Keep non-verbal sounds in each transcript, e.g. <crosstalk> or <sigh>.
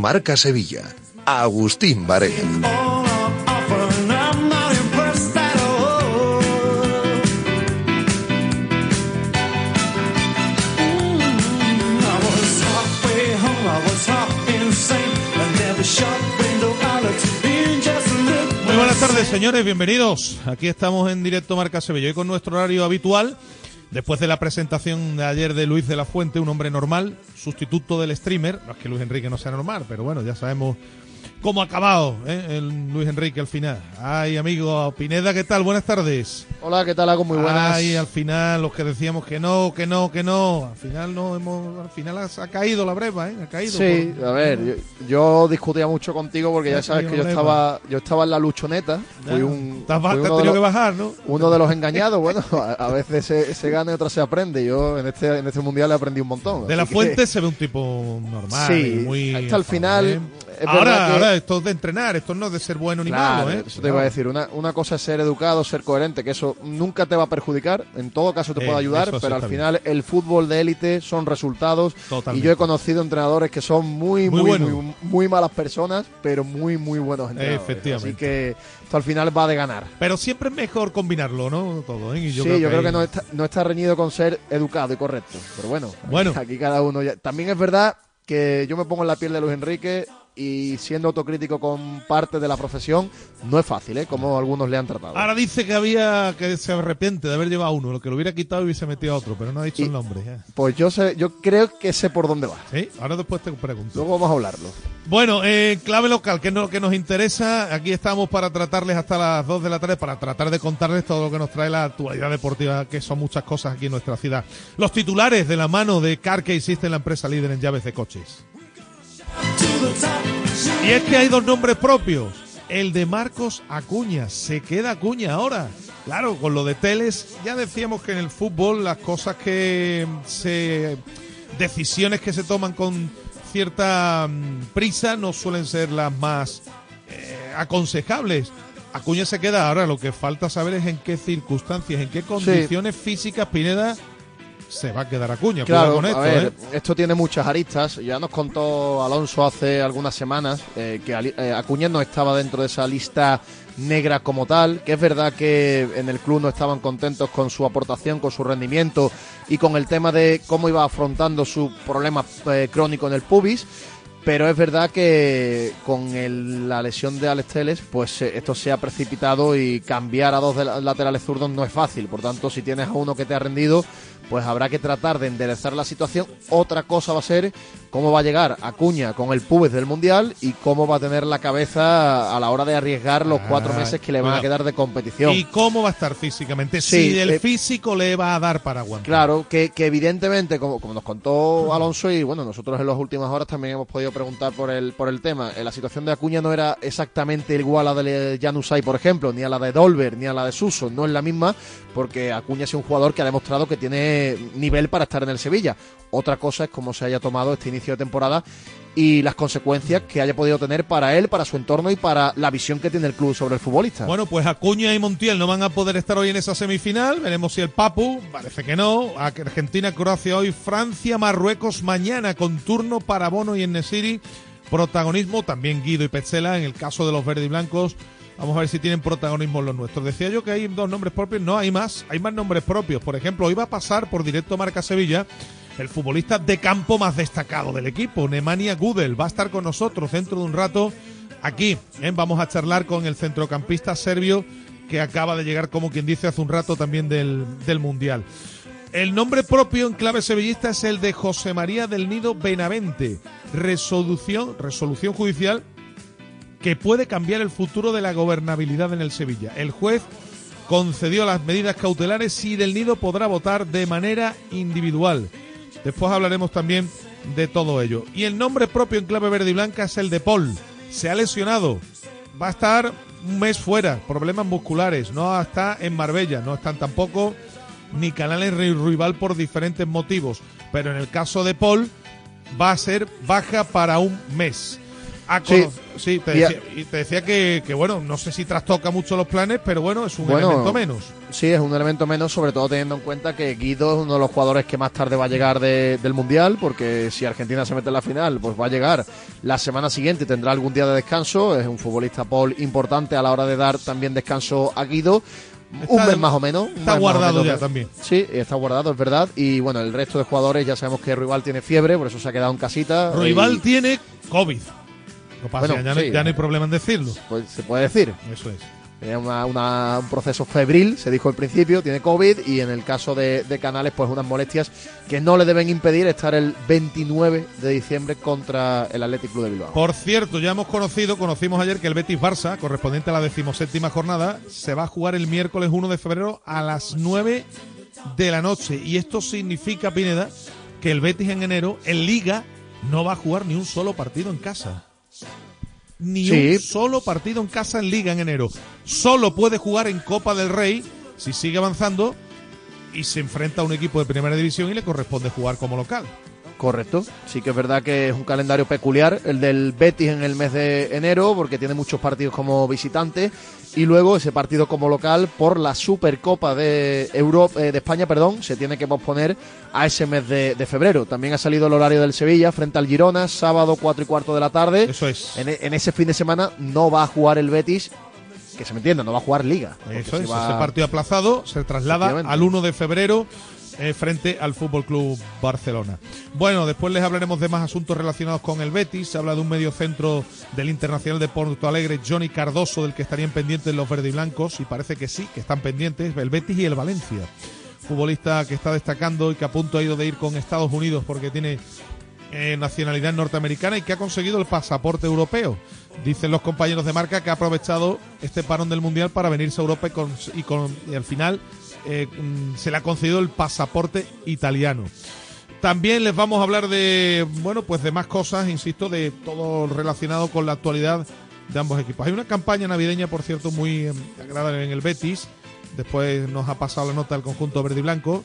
Marca Sevilla. Agustín Varela. Muy buenas tardes, señores, bienvenidos. Aquí estamos en directo Marca Sevilla y con nuestro horario habitual. Después de la presentación de ayer de Luis de la Fuente, un hombre normal, sustituto del streamer, no es que Luis Enrique no sea normal, pero bueno, ya sabemos cómo ha acabado ¿eh? el Luis Enrique al final. Ay, amigo Pineda, ¿qué tal? Buenas tardes. Hola, ¿qué tal? Hago muy buenas. Ay, al final los que decíamos que no, que no, que no, al final no hemos, al final ha, caído la breva, ¿eh? Ha caído. Sí, a ver, yo, discutía mucho contigo porque ya sabes que yo estaba, yo estaba en la luchoneta. Fui un, te has, tenido que bajar, ¿no? Uno de los engañados, <laughs> bueno, a, veces se, gana y otra se aprende. Yo en este, en este mundial he aprendido un montón. De la fuente se ve un tipo normal, sí, muy hasta el final ahora, ahora, esto es de entrenar, esto no es de ser bueno ni malo, ¿eh? Eso te iba a decir. Una, una cosa es ser educado, ser coherente, que eso nunca te va a perjudicar, en todo caso te puede eh, ayudar, pero al final el fútbol de élite son resultados. Y yo he conocido entrenadores que son muy, muy, muy, muy, malas personas, pero muy, muy buenos entrenadores. Efectivamente. Así que esto al final va de ganar. Pero siempre es mejor combinarlo, ¿no? Todo, ¿eh? sí, yo creo que no está, no está reñido con ser educado y correcto. Pero bueno, bueno. aquí cada uno ya. También es verdad que yo me pongo en la piel de Luis Enrique y siendo autocrítico con parte de la profesión, no es fácil, ¿eh? Como algunos le han tratado. Ahora dice que había que se arrepiente de haber llevado a uno, lo que lo hubiera quitado y hubiese metido a otro, pero no ha dicho el nombre. Pues yo sé, yo creo que sé por dónde va. Sí, ahora después te pregunto. Luego vamos a hablarlo. Bueno, eh, clave local, que es lo que nos interesa. Aquí estamos para tratarles hasta las 2 de la tarde, para tratar de contarles todo lo que nos trae la actualidad deportiva, que son muchas cosas aquí en nuestra ciudad. Los titulares de la mano de Car que existe la empresa líder en llaves de coches. Y es que hay dos nombres propios. El de Marcos Acuña. Se queda Acuña ahora. Claro, con lo de Teles, ya decíamos que en el fútbol las cosas que se. decisiones que se toman con cierta mm, prisa no suelen ser las más eh, aconsejables. Acuña se queda ahora, lo que falta saber es en qué circunstancias, en qué condiciones físicas Pineda se va a quedar Acuña. Claro, con esto, ¿eh? esto tiene muchas aristas. Ya nos contó Alonso hace algunas semanas eh, que eh, Acuña no estaba dentro de esa lista negra como tal, que es verdad que en el club no estaban contentos con su aportación, con su rendimiento y con el tema de cómo iba afrontando su problema crónico en el pubis pero es verdad que con la lesión de Alex Teles, pues esto se ha precipitado y cambiar a dos laterales zurdos no es fácil. Por tanto, si tienes a uno que te ha rendido, pues habrá que tratar de enderezar la situación. Otra cosa va a ser cómo va a llegar Acuña con el pubes del Mundial y cómo va a tener la cabeza a la hora de arriesgar los cuatro ah, meses que le van a quedar de competición. Y cómo va a estar físicamente, si el eh, físico le va a dar para aguantar. Claro, que, evidentemente, como, como, nos contó Alonso y bueno, nosotros en las últimas horas también hemos podido preguntar por el, por el tema, eh, la situación de Acuña no era exactamente igual a la de Janusay, por ejemplo, ni a la de Dolber, ni a la de Suso, no es la misma, porque Acuña es un jugador que ha demostrado que tiene nivel para estar en el Sevilla. Otra cosa es cómo se haya tomado este inicio de temporada y las consecuencias que haya podido tener para él, para su entorno y para la visión que tiene el club sobre el futbolista. Bueno, pues Acuña y Montiel no van a poder estar hoy en esa semifinal. Veremos si el Papu, parece que no. Argentina, Croacia hoy, Francia, Marruecos mañana con turno para Bono y Enesiri. Protagonismo también Guido y Petzela en el caso de los verdes y blancos. Vamos a ver si tienen protagonismo los nuestros. Decía yo que hay dos nombres propios. No, hay más. Hay más nombres propios. Por ejemplo, hoy va a pasar por directo Marca Sevilla el futbolista de campo más destacado del equipo, Nemanja Gudel. Va a estar con nosotros dentro de un rato Aquí ¿eh? vamos a charlar con el centrocampista serbio que acaba de llegar, como quien dice, hace un rato también del, del Mundial. El nombre propio en clave sevillista es el de José María del Nido Benavente. Resolución, resolución judicial que puede cambiar el futuro de la gobernabilidad en el Sevilla. El juez concedió las medidas cautelares y Del Nido podrá votar de manera individual. Después hablaremos también de todo ello. Y el nombre propio en clave verde y blanca es el de Paul. Se ha lesionado. Va a estar un mes fuera, problemas musculares. No está en Marbella, no están tampoco ni Canales Rival por diferentes motivos. Pero en el caso de Paul, va a ser baja para un mes. Sí, te, decía, y te decía que, bueno, no sé si trastoca mucho los planes, pero bueno, es un elemento menos. Sí, es un elemento menos, sobre todo teniendo en cuenta que Guido es uno de los jugadores que más tarde va a llegar del Mundial, porque si Argentina se mete en la final, pues va a llegar la semana siguiente y tendrá algún día de descanso. Es un futbolista Paul importante a la hora de dar también descanso a Guido un mes más o menos. Está guardado ya también. Sí, está guardado, es verdad. Y bueno, el resto de jugadores ya sabemos que Rival tiene fiebre, por eso se ha quedado en casita. Rival tiene COVID. Ya, no, hay problema en decirlo. Pues se puede decir. Eso es. Tiene un proceso febril, se dijo al principio, tiene COVID y en el caso de, Canales, pues unas molestias que no le deben impedir estar el 29 de diciembre contra el Athletic Club de Bilbao. Por cierto, ya hemos conocido, conocimos ayer que el Betis Barça, correspondiente a la decimoséptima jornada, se va a jugar el miércoles 1 de febrero a las 9 de la noche. Y esto significa, Pineda, que el Betis en enero, en Liga, no va a jugar ni un solo partido en casa ni un solo partido en casa en Liga en enero. Solo puede jugar en Copa del Rey si sigue avanzando y se enfrenta a un equipo de primera división y le corresponde jugar como local. Correcto, sí que es verdad que es un calendario peculiar el del Betis en el mes de enero porque tiene muchos partidos como visitante y luego ese partido como local por la Supercopa de Europa eh, de España, perdón, se tiene que posponer a ese mes de, febrero. También ha salido el horario del Sevilla frente al Girona, sábado 4 y cuarto de la tarde. Eso es. En, ese fin de semana no va a jugar el Betis que se me entienda, no va a jugar liga. Eso es, ese partido aplazado se traslada al 1 de febrero eh, frente al Fútbol Club Barcelona. Bueno, después les hablaremos de más asuntos relacionados con el Betis. Se habla de un medio centro del Internacional de Porto Alegre, Johnny Cardoso, del que estarían pendientes los verdes y blancos, y parece que sí, que están pendientes, el Betis y el Valencia. Futbolista que está destacando y que a punto ha ido de ir con Estados Unidos porque tiene eh, nacionalidad norteamericana y que ha conseguido el pasaporte europeo. Dicen los compañeros de marca que ha aprovechado este parón del Mundial para venirse a Europa y, con, y, y al final eh, mm, se le ha concedido el pasaporte italiano. También les vamos a hablar de, bueno, pues de más cosas, insisto, de todo relacionado con la actualidad de ambos equipos. Hay una campaña navideña, por cierto, muy em, agradable en el Betis. Después nos ha pasado la nota del conjunto verde y blanco.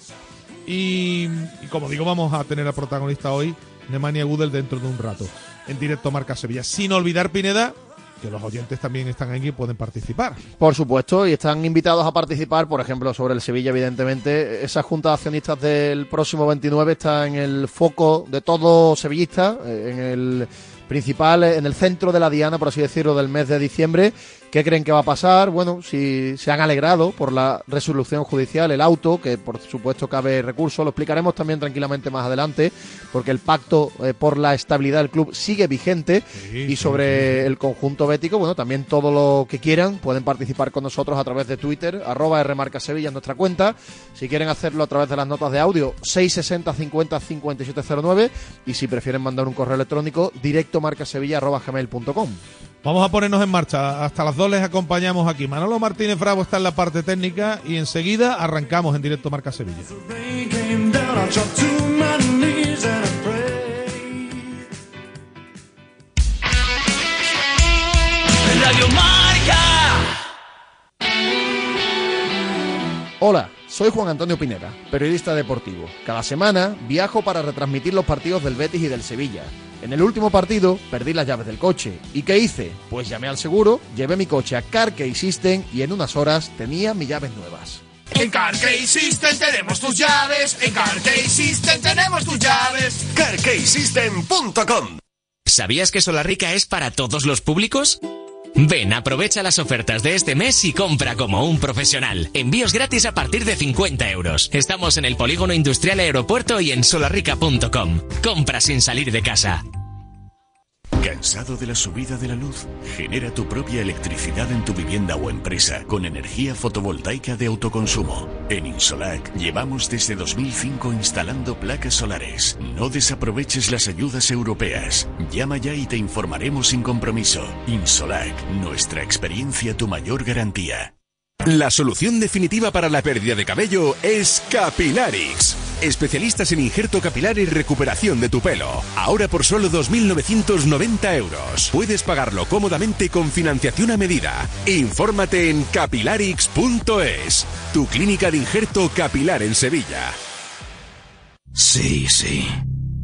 Y, como digo, vamos a tener al protagonista hoy, Nemanja Gudel, dentro de un rato, en directo Marca Sevilla. Sin olvidar, Pineda, que los oyentes también están aquí y pueden participar. Por supuesto, y están invitados a participar, por ejemplo, sobre el Sevilla, evidentemente. Esa junta de accionistas del próximo 29 está en el foco de todo sevillista, eh, en el principal, en el centro de la diana, por así decirlo, del mes de diciembre. ¿Qué creen que va a pasar? Bueno, si se han alegrado por la resolución judicial, el auto, que por supuesto cabe recurso, lo explicaremos también tranquilamente más adelante, porque el pacto eh, por la estabilidad del club sigue vigente y sobre el conjunto bético, bueno, también todo lo que quieran pueden participar con nosotros a través de Twitter, arroba Rmarca Sevilla en nuestra cuenta, si quieren hacerlo a través de las notas de audio, 660 50 5709 y si prefieren mandar un correo electrónico, directo marcasevilla arroba gmail.com. Vamos a ponernos en marcha. Hasta las dos les acompañamos aquí. Manolo Martínez Bravo está en la parte técnica y enseguida arrancamos en directo Marca Sevilla. Hola, soy Juan Antonio Pineda, periodista deportivo. Cada semana viajo para retransmitir los partidos del Betis y del Sevilla en el último partido perdí las llaves del coche. ¿Y qué hice? Pues llamé al seguro, llevé mi coche a Carkey System y en unas horas tenía mis llaves nuevas. En Carkey System tenemos tus llaves. En Carkey System tenemos tus llaves. CarKeySystem.com ¿Sabías que Solarrica es para todos los públicos? Ven, aprovecha las ofertas de este mes y compra como un profesional. Envíos gratis a partir de 50 euros. Estamos en el Polígono Industrial Aeropuerto y en solarrica.com. Compra sin salir de casa. ¿Cansado de la subida de la luz? Genera tu propia electricidad en tu vivienda o empresa con energía fotovoltaica de autoconsumo. En Insolac llevamos desde 2005 instalando placas solares. No desaproveches las ayudas europeas. Llama ya y te informaremos sin compromiso. Insolac, nuestra experiencia tu mayor garantía. La solución definitiva para la pérdida de cabello es Capilarix. Especialistas en injerto capilar y recuperación de tu pelo. Ahora por solo 2.990 euros. Puedes pagarlo cómodamente con financiación a medida. Infórmate en capilarix.es, tu clínica de injerto capilar en Sevilla. Sí, sí.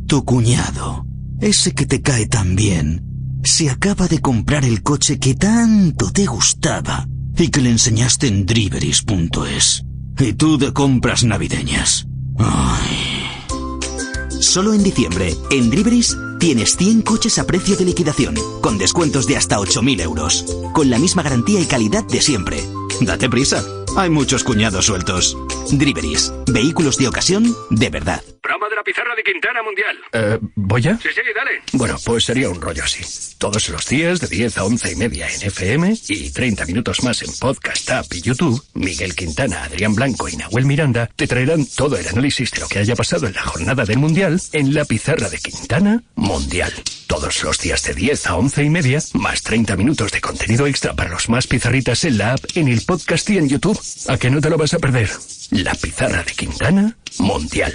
Tu cuñado, ese que te cae tan bien, se acaba de comprar el coche que tanto te gustaba y que le enseñaste en driveris.es. Y tú de compras navideñas. Ay. Solo en diciembre, en Driveris, tienes 100 coches a precio de liquidación, con descuentos de hasta 8.000 euros, con la misma garantía y calidad de siempre. Date prisa, hay muchos cuñados sueltos. Driveris, vehículos de ocasión de verdad. Broma de la pizarra de Quintana Mundial. Eh, ¿Voy ya? Sí, sí, dale. Bueno, pues sería un rollo así. Todos los días de 10 a 11 y media en FM y 30 minutos más en Podcast App y YouTube, Miguel Quintana, Adrián Blanco y Nahuel Miranda te traerán todo el análisis de lo que haya pasado en la jornada del Mundial en la pizarra de Quintana Mundial. Todos los días de 10 a 11 y media, más 30 minutos de contenido extra para los más pizarritas en la app, en el podcast y en YouTube. ¿A que no te lo vas a perder? La pizarra de Quintana Mundial.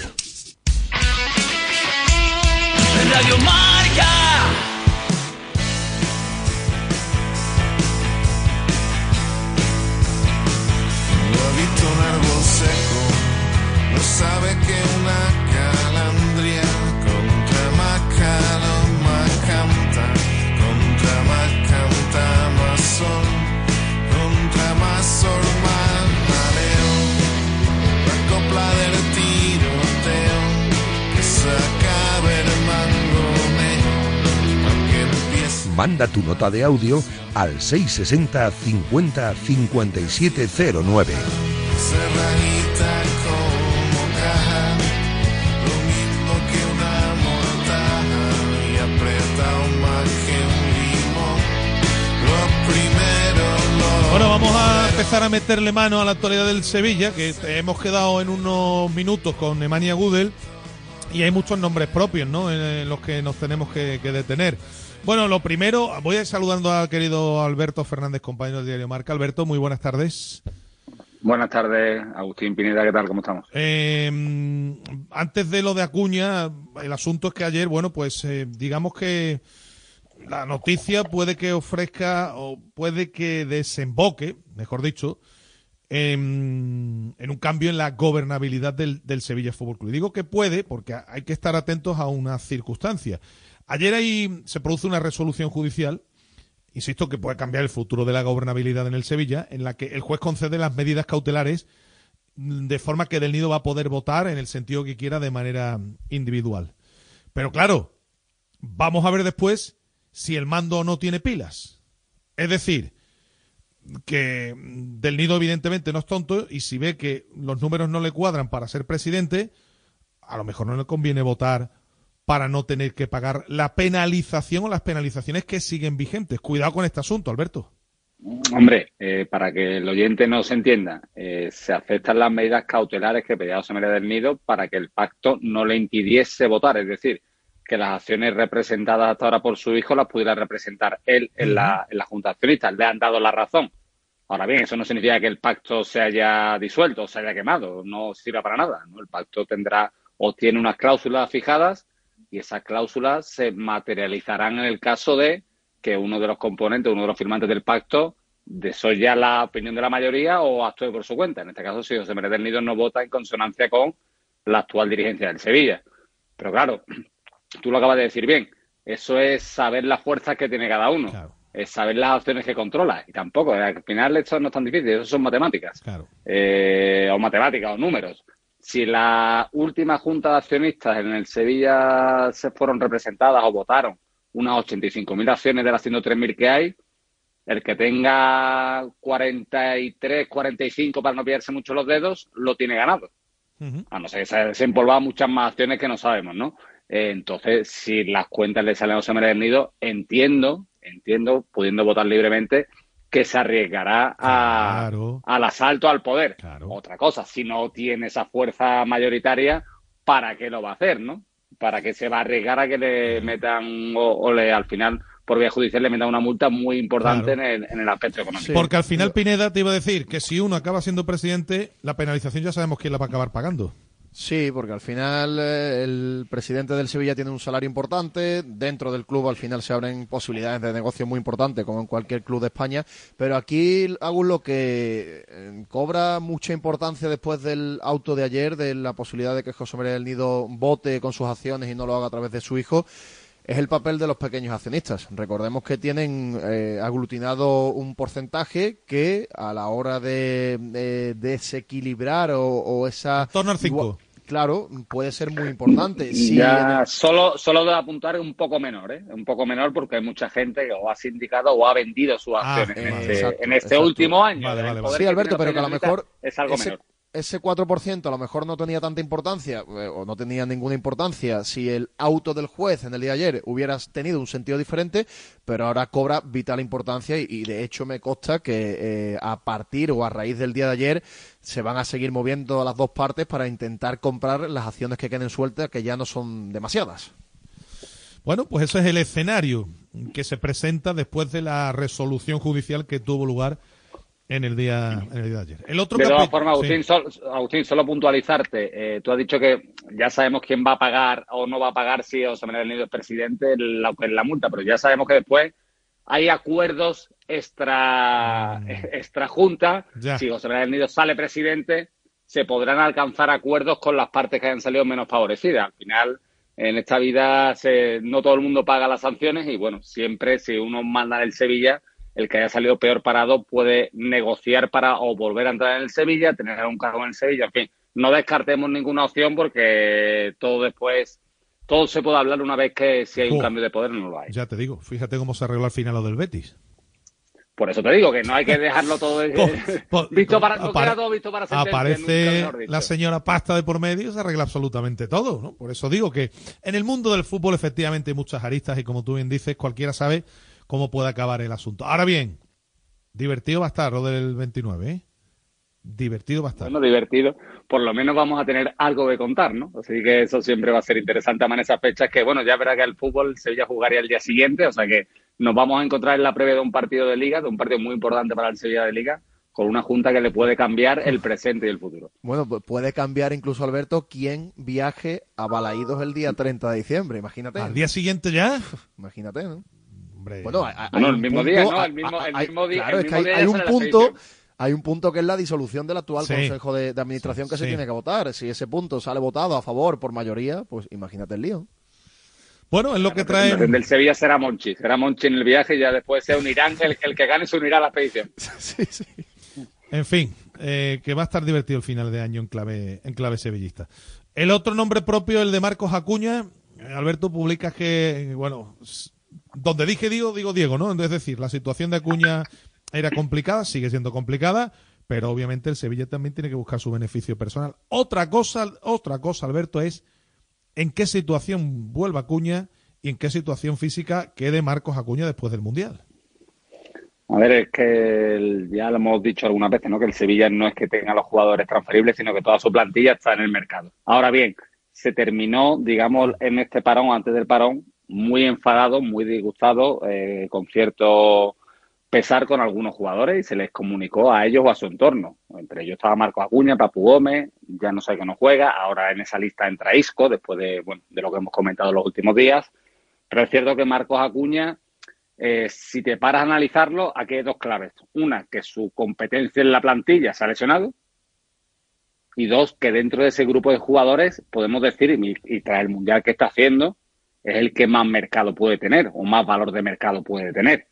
Radio Marca. Lo ha visto un árbol seco, no sabe que una Manda tu nota de audio al 660 50 5709. cerradita como caja, lo mismo que una mortaja y apretado más que un limón. Los primeros los Bueno, vamos a empezar a meterle mano a la actualidad del Sevilla, que hemos quedado en unos minutos con Nemanja Gudel y hay muchos nombres propios, ¿no? En los que nos tenemos que, que detener. Bueno, lo primero, voy a ir saludando al querido Alberto Fernández, compañero del diario Marca. Alberto, muy buenas tardes. Buenas tardes, Agustín Pineda, ¿qué tal? ¿Cómo estamos? Eh, antes de lo de Acuña, el asunto es que ayer, bueno, pues eh, digamos que la noticia puede que ofrezca o puede que desemboque, mejor dicho, en, en un cambio en la gobernabilidad del, del Sevilla Fútbol Club. Y digo que puede porque hay que estar atentos a una circunstancia. Ayer ahí se produce una resolución judicial, insisto, que puede cambiar el futuro de la gobernabilidad en el Sevilla, en la que el juez concede las medidas cautelares de forma que Del Nido va a poder votar en el sentido que quiera de manera individual. Pero claro, vamos a ver después si el mando no tiene pilas. Es decir, que Del Nido evidentemente no es tonto y si ve que los números no le cuadran para ser presidente, a lo mejor no le conviene votar para no tener que pagar la penalización o las penalizaciones que siguen vigentes. Cuidado con este asunto, Alberto. Hombre, eh, para que el oyente no se entienda, eh, se aceptan las medidas cautelares que pedía José María del Nido para que el pacto no le impidiese votar, es decir, que las acciones representadas hasta ahora por su hijo las pudiera representar él en la, en la Junta de Accionistas. Le han dado la razón. Ahora bien, eso no significa que el pacto se haya disuelto se haya quemado, no sirva para nada. ¿no? El pacto tendrá o tiene unas cláusulas fijadas y esas cláusulas se materializarán en el caso de que uno de los componentes, uno de los firmantes del pacto, desoya la opinión de la mayoría o actúe por su cuenta. En este caso, si José María del Nido no vota en consonancia con la actual dirigencia del Sevilla. Pero claro, tú lo acabas de decir bien, eso es saber las fuerzas que tiene cada uno. Claro. Es saber las opciones que controla. Y tampoco, al final esto no es tan difícil, eso son matemáticas. Claro. Eh, o matemáticas o números si la última junta de accionistas en el Sevilla se fueron representadas o votaron unas 85.000 acciones de las 103.000 que hay, el que tenga 43, 45 para no pillarse mucho los dedos, lo tiene ganado. A no ser que se desempolvado muchas más acciones que no sabemos, ¿no? Eh, entonces, si las cuentas le salen a José María del Nido, entiendo, entiendo, pudiendo votar libremente, que se arriesgará a, al asalto al poder. Otra cosa, si no tiene esa fuerza mayoritaria, ¿para qué lo va a hacer, no? ¿Para qué se va a arriesgar a que le metan o, o le al final por vía judicial le metan una multa muy importante en, el, en el aspecto económico? Porque al final Pineda te iba a decir que si uno acaba siendo presidente, la penalización ya sabemos quién la va a acabar pagando. Sí, porque al final eh, el presidente del Sevilla tiene un salario importante, dentro del club al final se abren posibilidades de negocio muy importantes, como en cualquier club de España, pero aquí hago lo que eh, cobra mucha importancia después del auto de ayer, de la posibilidad de que José María del Nido vote con sus acciones y no lo haga a través de su hijo, es el papel de los pequeños accionistas. Recordemos que tienen eh, aglutinado un porcentaje que a la hora de, desequilibrar o, esa... torno al 5 claro, puede ser muy importante. ya, solo, solo de apuntar un poco menor, ¿eh? Un poco menor porque hay mucha gente que o ha sindicado o ha vendido sus ah, acciones en este, en este último año. Sí, Alberto, pero que a lo mejor es algo menor ese 4% a lo mejor no tenía tanta importancia eh, o no tenía ninguna importancia si el auto del juez en el día de ayer hubiera tenido un sentido diferente, pero ahora cobra vital importancia y, de hecho me consta que eh, a partir o a raíz del día de ayer se van a seguir moviendo las dos partes para intentar comprar las acciones que queden sueltas, que ya no son demasiadas. Bueno, pues ese es el escenario que se presenta después de la resolución judicial que tuvo lugar en el día, en el día de ayer. El otro de todas formas, Agustín, solo puntualizarte. Eh, tú has dicho que ya sabemos quién va a pagar o no va a pagar si José Manuel Nido es presidente la, la multa, pero ya sabemos que después hay acuerdos extra, mm. extra junta. Si José Manuel Nido sale presidente, se podrán alcanzar acuerdos con las partes que hayan salido menos favorecidas. Al final, en esta vida, se, no todo el mundo paga las sanciones y bueno, siempre si uno manda en el Sevilla el que haya salido peor parado puede negociar para o volver a entrar en el Sevilla, tener un cargo en el Sevilla, en fin, no descartemos ninguna opción porque todo después, todo se puede hablar una vez que si hay un cambio de poder no lo hay. Ya te digo, fíjate cómo se arregló al final lo del Betis. Por eso te digo que no hay que dejarlo todo <laughs> <laughs> visto para todo visto para aparece la señora pasta de por medio y se arregla absolutamente todo, ¿no? Por eso digo que en el mundo del fútbol efectivamente hay muchas aristas y como tú bien dices, cualquiera sabe cómo puede acabar el asunto. Ahora bien, divertido va a estar lo del 29, ¿eh? Divertido va a estar. Bueno, divertido. Por lo menos vamos a tener algo de contar, ¿no? Así que eso siempre va a ser interesante en esas fechas que, bueno, ya verá que el fútbol Sevilla jugaría el día siguiente, o sea que nos vamos a encontrar en la previa de un partido de liga, de un partido muy importante para el Sevilla de liga, con una junta que le puede cambiar el presente y el futuro. Bueno, pues puede cambiar incluso, Alberto, quién viaje a Balaídos el día 30 de diciembre, imagínate. ¿Al día siguiente ya? <laughs> Imagínate, ¿no? Bueno, hay, el mismo día, ¿no? El mismo, día. Claro, es que hay, un punto. Hay un punto que es la disolución del actual Consejo de, Administración que se tiene que votar. Si ese punto sale votado a favor por mayoría, pues imagínate el lío. Bueno, es lo que trae. El Sevilla será Monchi. Será Monchi en el viaje y ya después se unirán. El, el que gane se unirá a la expedición. <laughs> sí, sí. En fin, eh, que va a estar divertido el final de año en clave, en clave sevillista. El otro nombre propio, el de Marcos Acuña. Alberto publica que, bueno, donde dije digo, digo Diego, ¿no? Es decir, la situación de Acuña era complicada, sigue siendo complicada, pero obviamente el Sevilla también tiene que buscar su beneficio personal. Otra cosa, otra cosa, Alberto, es en qué situación vuelva Acuña y en qué situación física quede Marcos Acuña después del Mundial. A ver, es que ya lo hemos dicho algunas veces, ¿no? Que el Sevilla no es que tenga los jugadores transferibles, sino que toda su plantilla está en el mercado. Ahora bien, se terminó, digamos, en este parón, antes del parón, muy enfadado, muy disgustado, eh, con cierto pesar con algunos jugadores y se les comunicó a ellos o a su entorno. Entre ellos estaba Marco Acuña, Papu Gómez, ya no sé que no juega, ahora en esa lista entra Isco, después de, de lo que hemos comentado los últimos días. Pero es cierto que Marcos Acuña, eh, si te paras a analizarlo, aquí hay dos claves. Una, que su competencia en la plantilla se ha lesionado. Y dos, que dentro de ese grupo de jugadores podemos decir, y, y tras el mundial que está haciendo, es el que más mercado puede tener o más valor de mercado puede tener.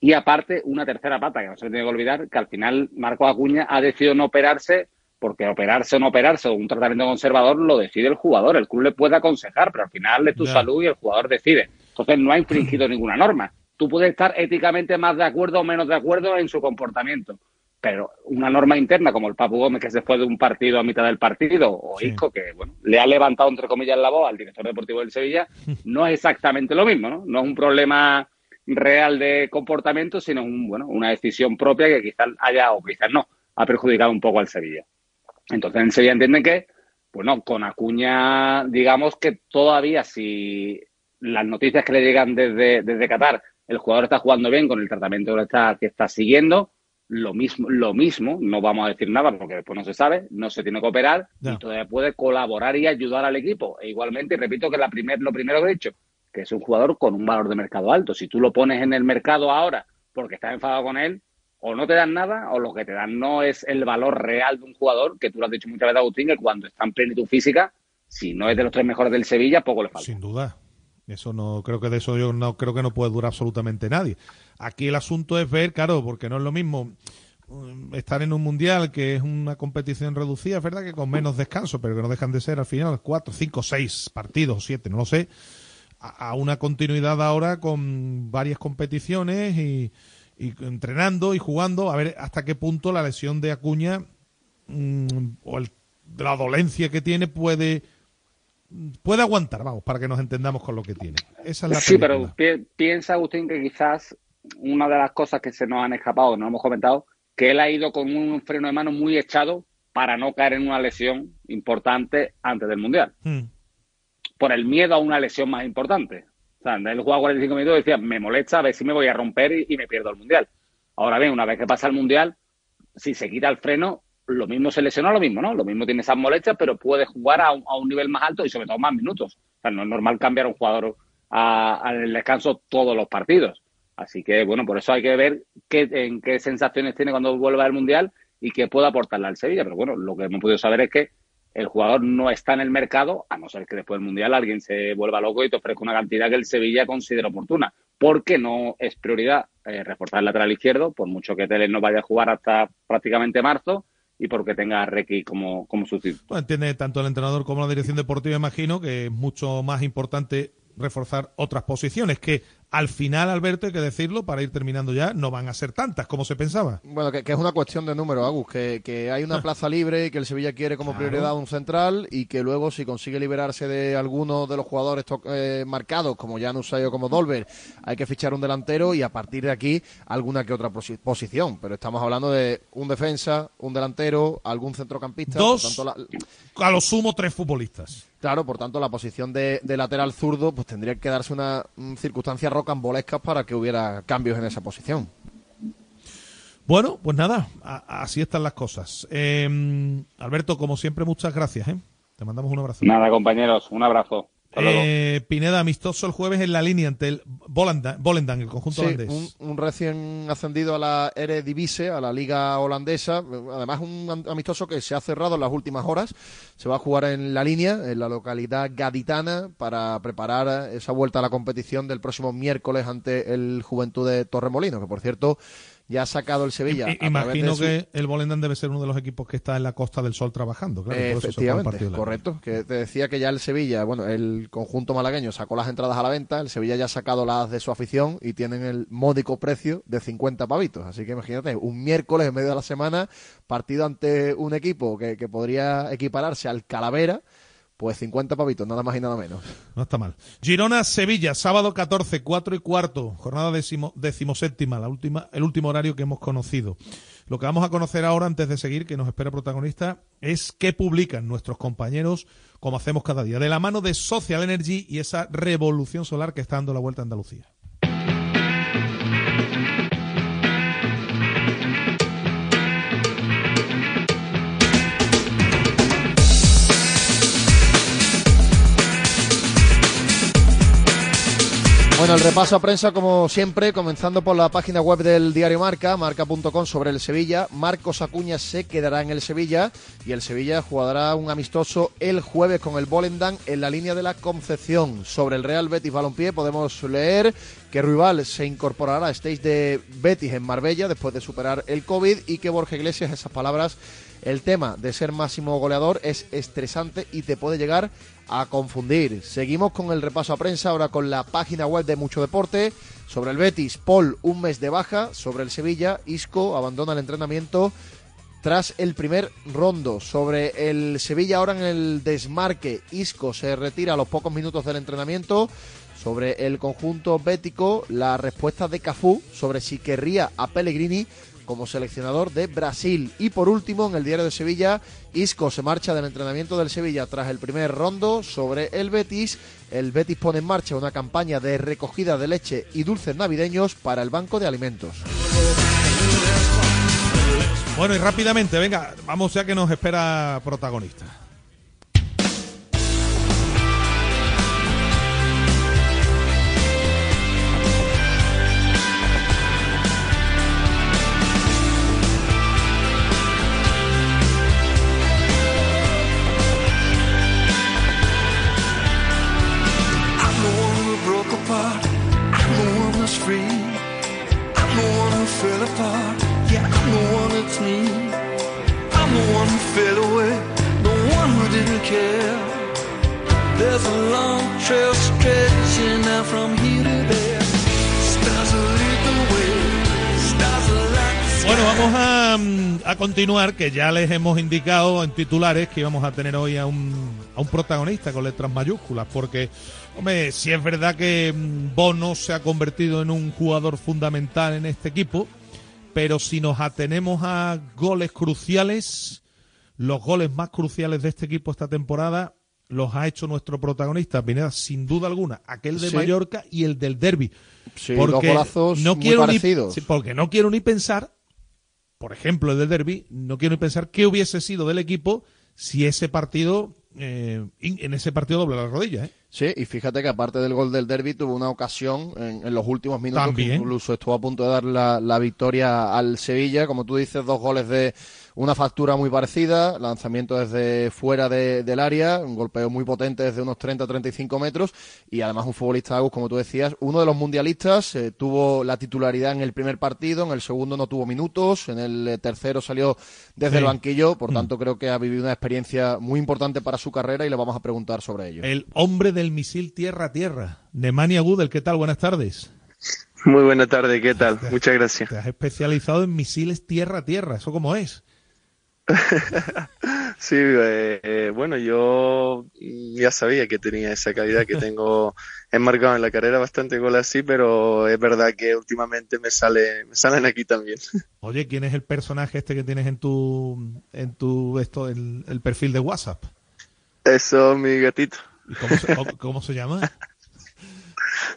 Y aparte, una tercera pata que no se tiene que olvidar, que al final Marco Acuña ha decidido no operarse porque operarse o no operarse o un tratamiento conservador lo decide el jugador. El club le puede aconsejar, pero al final es tu salud y el jugador decide. Entonces no ha infringido <clears throat> ninguna norma. Tú puedes estar éticamente más de acuerdo o menos de acuerdo en su comportamiento, pero una norma interna como el Papu Gómez que se fue de un partido a mitad del partido, o Sí. Isco que bueno, le ha levantado entre comillas la voz al director deportivo del Sevilla, <laughs> no es exactamente lo mismo, ¿no? No es un problema real de comportamiento, sino un, bueno, una decisión propia que quizás haya, o quizás no, ha perjudicado un poco al Sevilla. Entonces en Sevilla entienden que, bueno, con Acuña, digamos que todavía si las noticias que le llegan desde, desde Qatar, el jugador está jugando bien con el tratamiento que está, que está siguiendo, lo mismo, lo mismo, no vamos a decir nada porque después no se sabe, no se tiene que operar Ya. y todavía puede colaborar y ayudar al equipo. E igualmente, y repito que la primer, lo primero que he dicho, que es un jugador con un valor de mercado alto. Si tú lo pones en el mercado ahora porque estás enfadado con él, o no te dan nada, o lo que te dan no es el valor real de un jugador, que tú lo has dicho muchas veces, Agustín, que cuando está en plenitud física, si no es de los tres mejores del Sevilla, poco le falta. Sin duda. Eso no creo que de eso yo no creo que no puede durar absolutamente nadie. Aquí el asunto es ver, claro, porque no es lo mismo mm, estar en un mundial que es una competición reducida, es verdad que con menos descanso, pero que no dejan de ser al final cuatro, cinco, seis partidos, siete, no lo sé, a, una continuidad ahora con varias competiciones y, y entrenando y jugando, a ver hasta qué punto la lesión de Acuña mm, o el- la dolencia que tiene puede puede aguantar, vamos, para que nos entendamos con lo que tiene. Esa es la Sí, película. pero pi- piensa, Agustín, que quizás una de las cosas que se nos han escapado, no hemos comentado, que él ha ido con un freno de mano muy echado para no caer en una lesión importante antes del Mundial. Hmm. Por el miedo a una lesión más importante. O sea, él jugaba 45 minutos y decía, me molesta, a ver si me voy a romper y, y me pierdo el Mundial. Ahora bien, una vez que pasa el Mundial, si se quita el freno, lo mismo se lesiona, lo mismo, ¿no? Lo mismo tiene esas molestias, pero puede jugar a un, a un nivel más alto y sobre todo más minutos. O sea, no es normal cambiar a un jugador al descanso todos los partidos. Así que, bueno, por eso hay que ver qué, en qué sensaciones tiene cuando vuelva al Mundial y qué puede aportarle al Sevilla. Pero bueno, lo que hemos podido saber es que el jugador no está en el mercado, a no ser que después del Mundial alguien se vuelva loco y te ofrezca una cantidad que el Sevilla considera oportuna. Porque no es prioridad eh, reforzar el lateral izquierdo, por mucho que Teles no vaya a jugar hasta prácticamente marzo y porque tenga a Requi como, como sustituto. Entiende tanto el entrenador como la dirección deportiva, imagino, que es mucho más importante reforzar otras posiciones, que al final, Alberto, hay que decirlo, para ir terminando ya, no van a ser tantas como se pensaba. Bueno, que, que es una cuestión de número, Agus, que, que hay una plaza libre y que el Sevilla quiere como Claro. prioridad un central y que luego si consigue liberarse de alguno de los jugadores eh, marcados, como Janus o como Dolber, hay que fichar un delantero y a partir de aquí alguna que otra posi- posición. Pero estamos hablando de un defensa, un delantero, algún centrocampista. Dos, por tanto, la- a lo sumo tres futbolistas. Claro, por tanto, la posición de, de lateral zurdo pues tendría que darse una mm, circunstancias rocambolescas para que hubiera cambios en esa posición. Bueno, pues nada, a- así están las cosas. Eh, Alberto, como siempre, muchas gracias. ¿eh? Te mandamos un abrazo. Nada, compañeros, un abrazo. Eh, Pineda, amistoso el jueves en la línea ante el Volendam, el conjunto Sí, holandés. un, un recién ascendido a la Eredivisie, a la liga holandesa. Además, un am- amistoso que se ha cerrado en las últimas horas. Se va a jugar en la línea, en la localidad gaditana, para preparar esa vuelta a la competición del próximo miércoles ante el Juventud de Torremolino, que por cierto ya ha sacado el Sevilla. I- Imagino su- que el Volendam debe ser uno de los equipos que está en la Costa del Sol trabajando. Claro, se correcto. Que te decía que ya el Sevilla, bueno, el conjunto malagueño sacó las entradas a la venta, el Sevilla ya ha sacado las de su afición y tienen el módico precio de 50 pavitos. Así que imagínate, un miércoles en medio de la semana, partido ante un equipo que, que podría equipararse al Calavera, pues 50 pavitos, nada más y nada menos. No está mal. Girona, Sevilla, sábado 14, 4 y cuarto, jornada decimo, decimoséptima, la última, el último horario que hemos conocido. Lo que vamos a conocer ahora, antes de seguir, que nos espera protagonista, es qué publican nuestros compañeros, como hacemos cada día, de la mano de Social Energy y esa revolución solar que está dando la vuelta a Andalucía. Bueno, el repaso a prensa, como siempre, comenzando por la página web del diario Marca, marca.com sobre el Sevilla. Marcos Acuña se quedará en el Sevilla y el Sevilla jugará un amistoso el jueves con el Volendam en la línea de la Concepción. Sobre el Real Betis Balompié podemos leer que Ruibal se incorporará a stage de Betis en Marbella después de superar el COVID y que Borja Iglesias, esas palabras, el tema de ser máximo goleador es estresante y te puede llegar a confundir. Seguimos con el repaso a prensa, ahora con la página web de Mucho Deporte. Sobre el Betis, Paul, un mes de baja. Sobre el Sevilla, Isco abandona el entrenamiento tras el primer rondo. Sobre el Sevilla ahora en el desmarque, Isco se retira a los pocos minutos del entrenamiento. Sobre el conjunto bético, la respuesta de Cafú sobre si querría a Pellegrini como seleccionador de Brasil. Y por último, en el diario de Sevilla, Isco se marcha del entrenamiento del Sevilla tras el primer rondo sobre el Betis. El Betis pone en marcha una campaña de recogida de leche y dulces navideños para el Banco de Alimentos. Bueno, y rápidamente, venga, vamos ya que nos espera protagonista. Trail stretching out from here to there. Stars will lead the way. Stars will light the sky. Bueno, vamos a, mm, a continuar, que ya les hemos indicado en titulares que íbamos a tener hoy a un, a un protagonista con letras mayúsculas, porque, hombre, si es verdad que mm, Bono se ha convertido en un jugador fundamental en este equipo, pero si nos atenemos a goles cruciales, los goles más cruciales de este equipo esta temporada los ha hecho nuestro protagonista, Pineda, sin duda alguna, aquel de Sí. Mallorca y el del Derby. Sí, dos golazos muy quiero ni- parecidos. sí, porque no quiero ni pensar, por ejemplo, el del Derby, no quiero ni pensar qué hubiese sido del equipo si ese partido, eh, en ese partido doble la rodilla, ¿eh? Sí, y fíjate que aparte del gol del derby tuvo una ocasión en, en los últimos minutos También. que incluso estuvo a punto de dar la, la victoria al Sevilla. Como tú dices, dos goles de una factura muy parecida, lanzamiento desde fuera de- del área, un golpeo muy potente desde unos 30-35 metros y además un futbolista, Agus, como tú decías, uno de los mundialistas, eh, tuvo la titularidad en el primer partido, en el segundo no tuvo minutos, en el eh, tercero salió desde Sí. el banquillo, por Mm. tanto creo que ha vivido una experiencia muy importante para su carrera y le vamos a preguntar sobre ello. El hombre del misil tierra-tierra, Nemanja Gudel, ¿qué tal? Buenas tardes. Muy buena tarde, ¿qué tal? Muchas gracias. Te has especializado en misiles tierra-tierra, ¿eso cómo es? <laughs> Sí, eh, eh, bueno, yo ya sabía que tenía esa calidad que <laughs> tengo enmarcado en la carrera, bastante gol así, pero es verdad que últimamente me sale, me salen aquí también. <laughs> Oye, ¿quién es el personaje este que tienes en tu, en tu, esto, el, el perfil de WhatsApp? Eso, mi gatito. ¿Y cómo se, cómo- cómo se llama?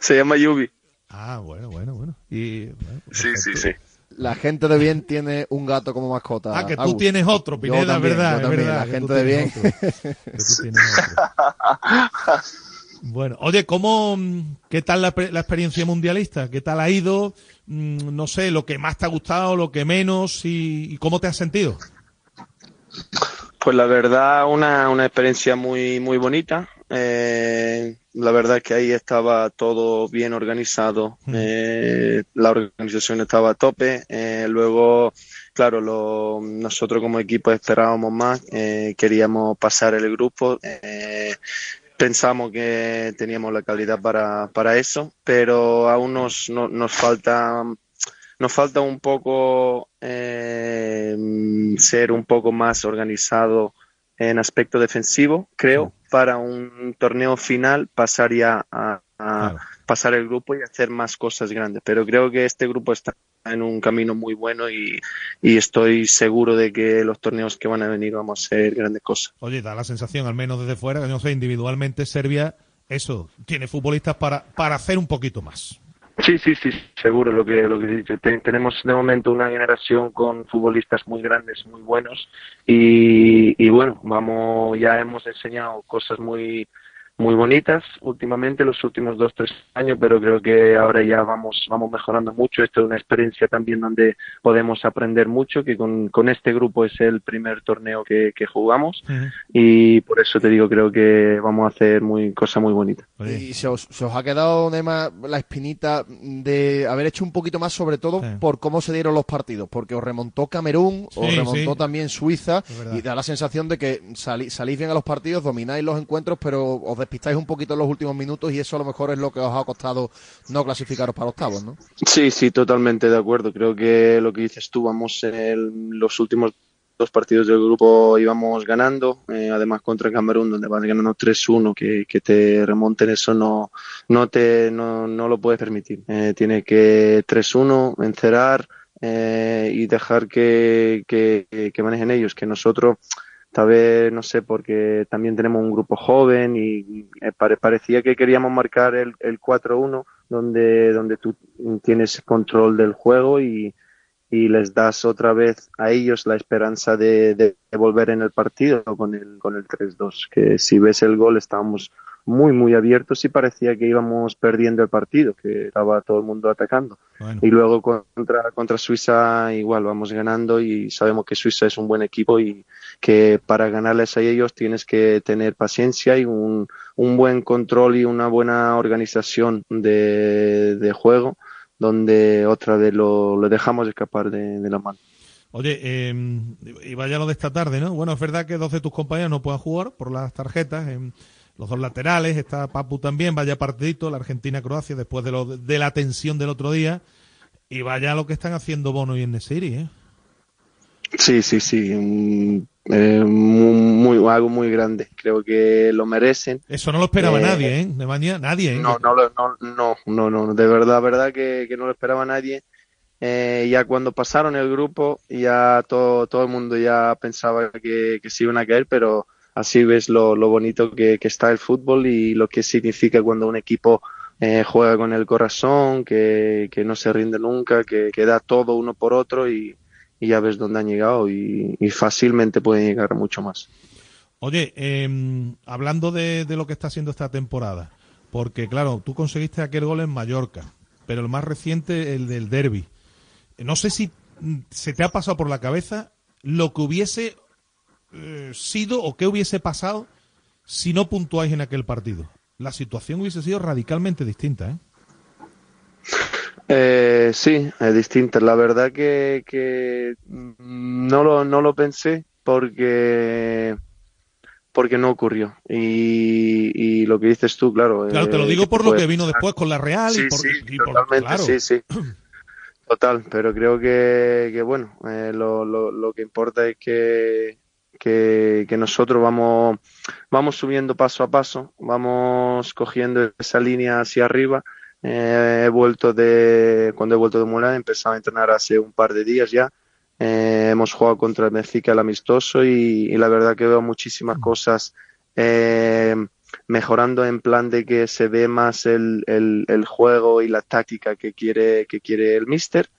Se llama Yubi. Ah, bueno, bueno, bueno. Y, bueno, Sí, sí, sí. La gente de bien tiene un gato como mascota. Ah, que tú Agus. tienes otro, Pineda, también, verdad, también, verdad. La gente de bien. tienes otro, que tú tienes otro. Bueno, oye, ¿cómo, mm, qué tal la, la experiencia mundialista? ¿Qué tal ha ido? Mm, No sé, lo que más te ha gustado, lo que menos y, y cómo te has sentido. Pues la verdad, una, una experiencia muy, muy bonita. Eh, la verdad que ahí estaba todo bien organizado. Eh, la organización estaba a tope. Eh, luego, claro, lo, nosotros como equipo esperábamos más. Queríamos pasar el grupo. Pensamos que teníamos la calidad para, para eso, pero aún nos, no- nos falta nos falta un poco eh, ser un poco más organizado en aspecto defensivo, creo, para un torneo final pasar ya a, a pasar el grupo y hacer más cosas grandes. Pero creo que este grupo está en un camino muy bueno y, y estoy seguro de que los torneos que van a venir vamos a hacer grandes cosas. Oye, da la sensación, al menos desde fuera, que no sé, individualmente Serbia, eso, tiene futbolistas para, para hacer un poquito más. Sí, sí, sí, seguro lo que lo que dice. Te- tenemos de momento una generación con futbolistas muy grandes, muy buenos y, y bueno, vamos, ya hemos enseñado cosas muy muy bonitas últimamente los últimos dos tres años, pero creo que ahora ya vamos vamos mejorando mucho. Esto es una experiencia también donde podemos aprender mucho, que con, con este grupo es el primer torneo que, que jugamos y por eso te digo creo que vamos a hacer muy cosas muy bonitas. Y se os, se os ha quedado, Nema, la espinita de haber hecho un poquito más, sobre todo por cómo se dieron los partidos, porque os remontó Camerún, os remontó sí. también Suiza, y da la sensación de que salí- salís bien a los partidos, domináis los encuentros, pero os despistáis un poquito los últimos minutos y eso a lo mejor es lo que os ha costado no clasificaros para octavos, ¿no? Sí, sí, totalmente de acuerdo. Creo que lo que dices tú, vamos en los últimos dos partidos del grupo íbamos ganando, eh, además contra Camerún, donde vas ganando 3-1, que, te remonten eso no, no, te, no, no lo puedes permitir. Eh, tiene que 3-1, encerar eh, y dejar que, que, que, manejen ellos, que nosotros tal vez, no sé, porque también tenemos un grupo joven y parecía que queríamos marcar el, el 4-1, donde, donde tú tienes control del juego y, les das otra vez a ellos la esperanza de, de, volver en el partido con el, con el 3-2. Que si ves el gol estábamos muy, muy abiertos y parecía que íbamos perdiendo el partido, que estaba todo el mundo atacando. Bueno. Y luego contra, contra Suiza igual vamos ganando y sabemos que Suiza es un buen equipo y que para ganarles a ellos tienes que tener paciencia y un, un buen control y una buena organización de, de juego donde otra vez lo, lo dejamos escapar de, de la mano. Oye, eh, y vaya lo de esta tarde, ¿no? Bueno, es verdad que dos de tus compañeros no puedan jugar por las tarjetas. Eh, los dos laterales, está Papu también, vaya partidito, la Argentina-Croacia, después de, lo, de la tensión del otro día. Y vaya lo que están haciendo Bono y Nesiri, ¿eh? Sí, sí, sí. Eh, muy, muy, algo muy grande. Creo que lo merecen. Eso no lo esperaba eh, nadie, ¿eh? De mañana, nadie, ¿eh? No, no, no, no, no, no, de verdad, verdad que, que no lo esperaba nadie. Eh, ya cuando pasaron el grupo, ya todo, todo el mundo ya pensaba que, que se iban a caer, pero así ves lo, lo bonito que, que, está el fútbol y lo que significa cuando un equipo eh, juega con el corazón, que, que no se rinde nunca, que, que da todo uno por otro y, y ya ves dónde han llegado y, y fácilmente pueden llegar mucho más. Oye, eh, hablando de, de, lo que está haciendo esta temporada, porque claro, tú conseguiste aquel gol en Mallorca, pero el más reciente, el del derby. No sé si se te ha pasado por la cabeza lo que hubiese eh, sido o qué hubiese pasado si no puntuáis en aquel partido. La situación hubiese sido radicalmente distinta, ¿eh? Eh, sí, es distinta. La verdad que, que no, lo, no lo pensé porque porque no ocurrió. Y, y lo que dices tú, claro. Claro, te lo digo por lo que vino después con la Real. Sí, y por, sí, y totalmente, claro. sí, sí. Total, pero creo que, que bueno, eh, lo, lo, lo, que importa es que, que, que, nosotros vamos, vamos subiendo paso a paso, vamos cogiendo esa línea hacia arriba eh, he vuelto de, cuando he vuelto de Mulan, he empezado a entrenar hace un par de días ya. Eh, hemos jugado contra el Benfica el amistoso y, y, la verdad que veo muchísimas cosas eh, mejorando en plan de que se ve más el, el, el juego y la táctica que quiere, que quiere el míster.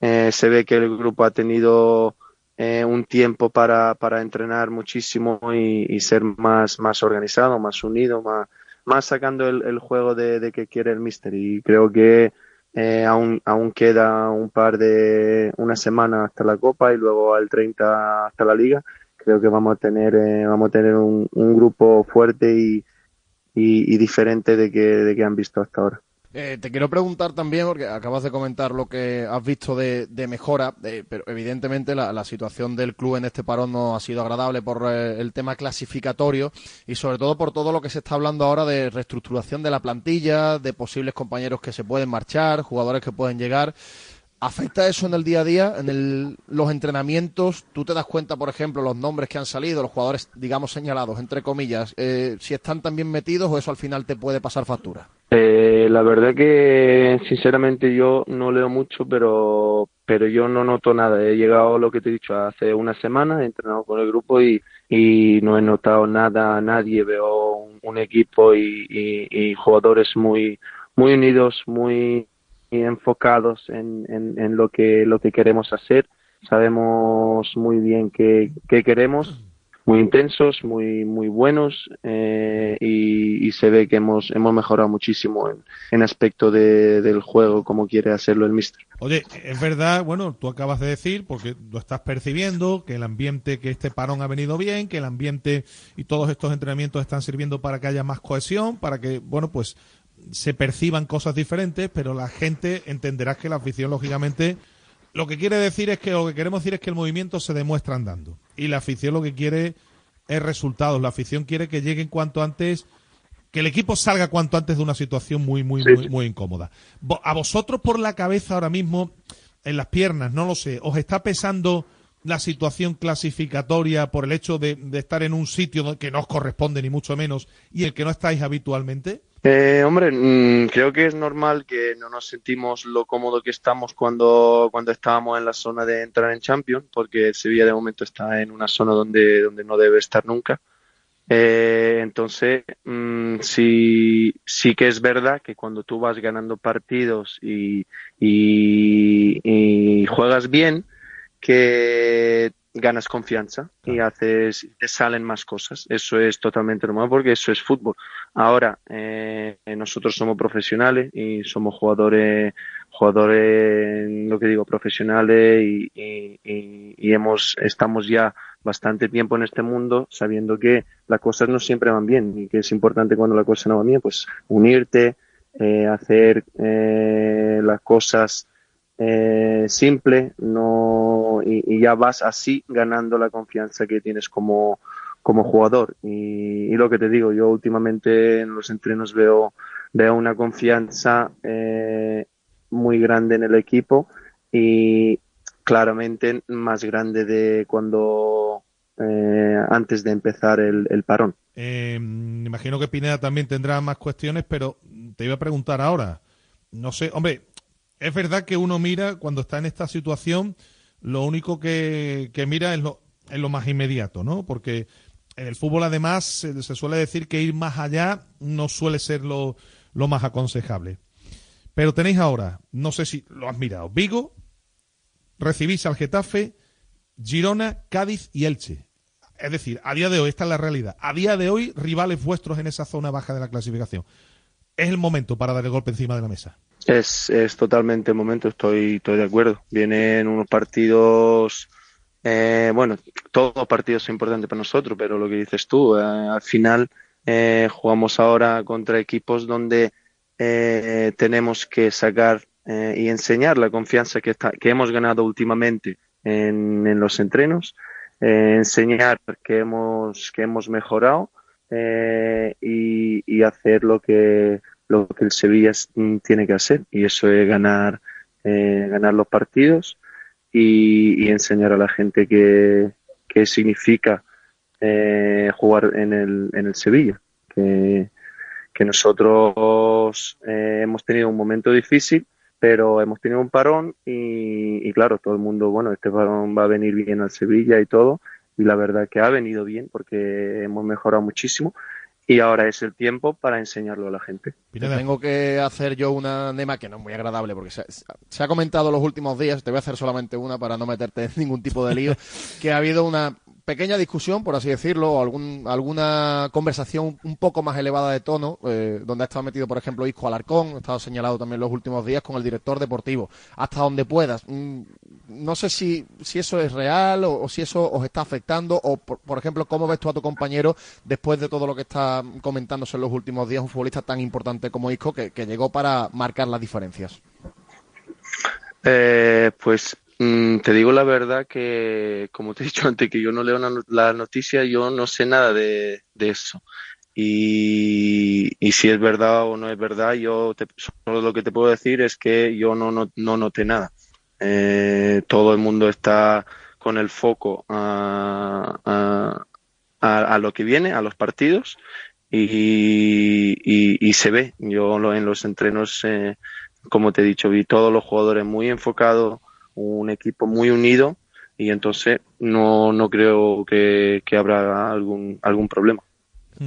Eh, se ve que el grupo ha tenido eh, un tiempo para, para entrenar muchísimo y, ser más, más organizado, más unido, más, más sacando el, juego de, que quiere el Mister y creo que eh, aún, aún queda un par de una semana hasta la Copa y luego al 30 hasta la Liga creo que vamos a tener eh, vamos a tener un, un grupo fuerte y, y, y, diferente de que, de que han visto hasta ahora. Eh, te quiero preguntar también, porque acabas de comentar lo que has visto de, de mejora, eh, pero evidentemente la, la, situación del club en este parón no ha sido agradable por eh, el tema clasificatorio y sobre todo por todo lo que se está hablando ahora de reestructuración de la plantilla, de posibles compañeros que se pueden marchar, jugadores que pueden llegar. ¿Afecta eso en el día a día, en el, los entrenamientos? ¿Tú te das cuenta, por ejemplo, los nombres que han salido, los jugadores, digamos, señalados, entre comillas, eh, si están también metidos o eso al final te puede pasar factura? Eh, la verdad que, sinceramente, yo no leo mucho, pero, pero yo no noto nada. He llegado, lo que te he dicho, hace una semana, he entrenado con el grupo y, no he notado nada a nadie. Veo un, un equipo y, y, y jugadores muy, muy unidos, muy enfocados en, en, en, lo que lo que queremos hacer. Sabemos muy bien qué, qué queremos. Muy intensos muy muy buenos eh, y, y, se ve que hemos hemos mejorado muchísimo en, en aspecto de, del juego como quiere hacerlo el mister. Oye es verdad bueno tú acabas de decir porque lo estás percibiendo que el ambiente que este parón ha venido bien que el ambiente y todos estos entrenamientos están sirviendo para que haya más cohesión para que bueno pues se perciban cosas diferentes, pero la gente entenderá que la afición, lógicamente, lo que quiere decir es que lo que queremos decir es que el movimiento se demuestra andando. Y la afición lo que quiere es resultados. La afición quiere que lleguen cuanto antes que el equipo salga cuanto antes de una situación muy, muy, Sí, muy, muy incómoda. A vosotros por la cabeza ahora mismo, en las piernas, no lo sé, ¿os está pesando la situación clasificatoria por el hecho de, estar en un sitio que no os corresponde ni mucho menos y el que no estáis habitualmente? Eh, hombre, mm, creo que es normal que no nos sentimos lo cómodo que estamos cuando, cuando estábamos en la zona de entrar en Champions, porque Sevilla de momento está en una zona donde, donde no debe estar nunca. Eh, entonces, mm, sí, sí que es verdad que cuando tú vas ganando partidos y, y juegas bien, que ganas confianza y haces, te salen más cosas. Eso es totalmente normal porque eso es fútbol. Ahora, eh, nosotros somos profesionales y somos jugadores, jugadores, lo que digo, profesionales y, y- y- y hemos, estamos ya bastante tiempo en este mundo sabiendo que las cosas no siempre van bien y que es importante cuando la cosa no va bien, pues unirte, eh, hacer eh, las cosas eh, simple no y, ya vas así ganando la confianza que tienes como, como jugador y, lo que te digo yo últimamente en los entrenos veo veo una confianza eh, muy grande en el equipo y claramente más grande de cuando eh, antes de empezar el, el parón me imagino que Pineda también tendrá más cuestiones, pero te iba a preguntar ahora. No sé, hombre, es verdad que uno mira cuando está en esta situación, lo único que, que mira es lo, es lo más inmediato, ¿no? Porque en el fútbol además se, suele decir que ir más allá no suele ser lo, lo más aconsejable. Pero tenéis ahora, no sé si lo has mirado, Vigo, recibís al Getafe, Girona, Cádiz y Elche. Es decir, a día de hoy, esta es la realidad. A día de hoy, rivales vuestros en esa zona baja de la clasificación. Es el momento para dar el golpe encima de la mesa. Es, es totalmente el momento, estoy, estoy de acuerdo. Vienen unos partidos, eh, bueno, todos los partidos son importantes para nosotros, pero lo que dices tú, eh, al final eh, jugamos ahora contra equipos donde tenemos que sacar y enseñar la confianza que, está, que hemos ganado últimamente en, en los entrenos, enseñar que hemos, que hemos mejorado y, y hacer lo que lo que el Sevilla mm, tiene que hacer y eso es ganar eh, ganar los partidos y, enseñar a la gente que, que significa eh, jugar en el, en el Sevilla. Que, que nosotros eh, hemos tenido un momento difícil pero hemos tenido un parón y, y claro todo el mundo bueno este parón va a venir bien al Sevilla y todo y la verdad que ha venido bien porque hemos mejorado muchísimo y ahora es el tiempo para enseñarlo a la gente. Te tengo que hacer yo una nema que no es muy agradable porque se, se ha comentado los últimos días, te voy a hacer solamente una para no meterte en ningún tipo de lío, <laughs> que ha habido una pequeña discusión, por así decirlo, algún, alguna conversación un poco más elevada de tono, eh, donde ha estado metido, por ejemplo, Isco Alarcón, ha estado señalado también los últimos días con el director deportivo, hasta donde puedas. Mm, No sé si, si eso es real o, si eso os está afectando, o, por, ejemplo, cómo ves tú a tu compañero después de todo lo que está comentándose en los últimos días, un futbolista tan importante como Isco, que, que llegó para marcar las diferencias. Eh, pues mm, te digo la verdad que, como te he dicho <laughs> antes, que yo no leo la, no- la noticia, yo no sé nada de, de eso. Y, y si es verdad o no es verdad, yo te- solo lo que te puedo decir es que yo no, no, no noté nada. Eh, todo el mundo está con el foco a, a, a- lo que viene, a los partidos, y, y- se ve. Yo en los entrenos, eh, como te he dicho, vi todos los jugadores muy enfocados, un equipo muy unido, y entonces no, no creo que, que habrá algún, algún problema.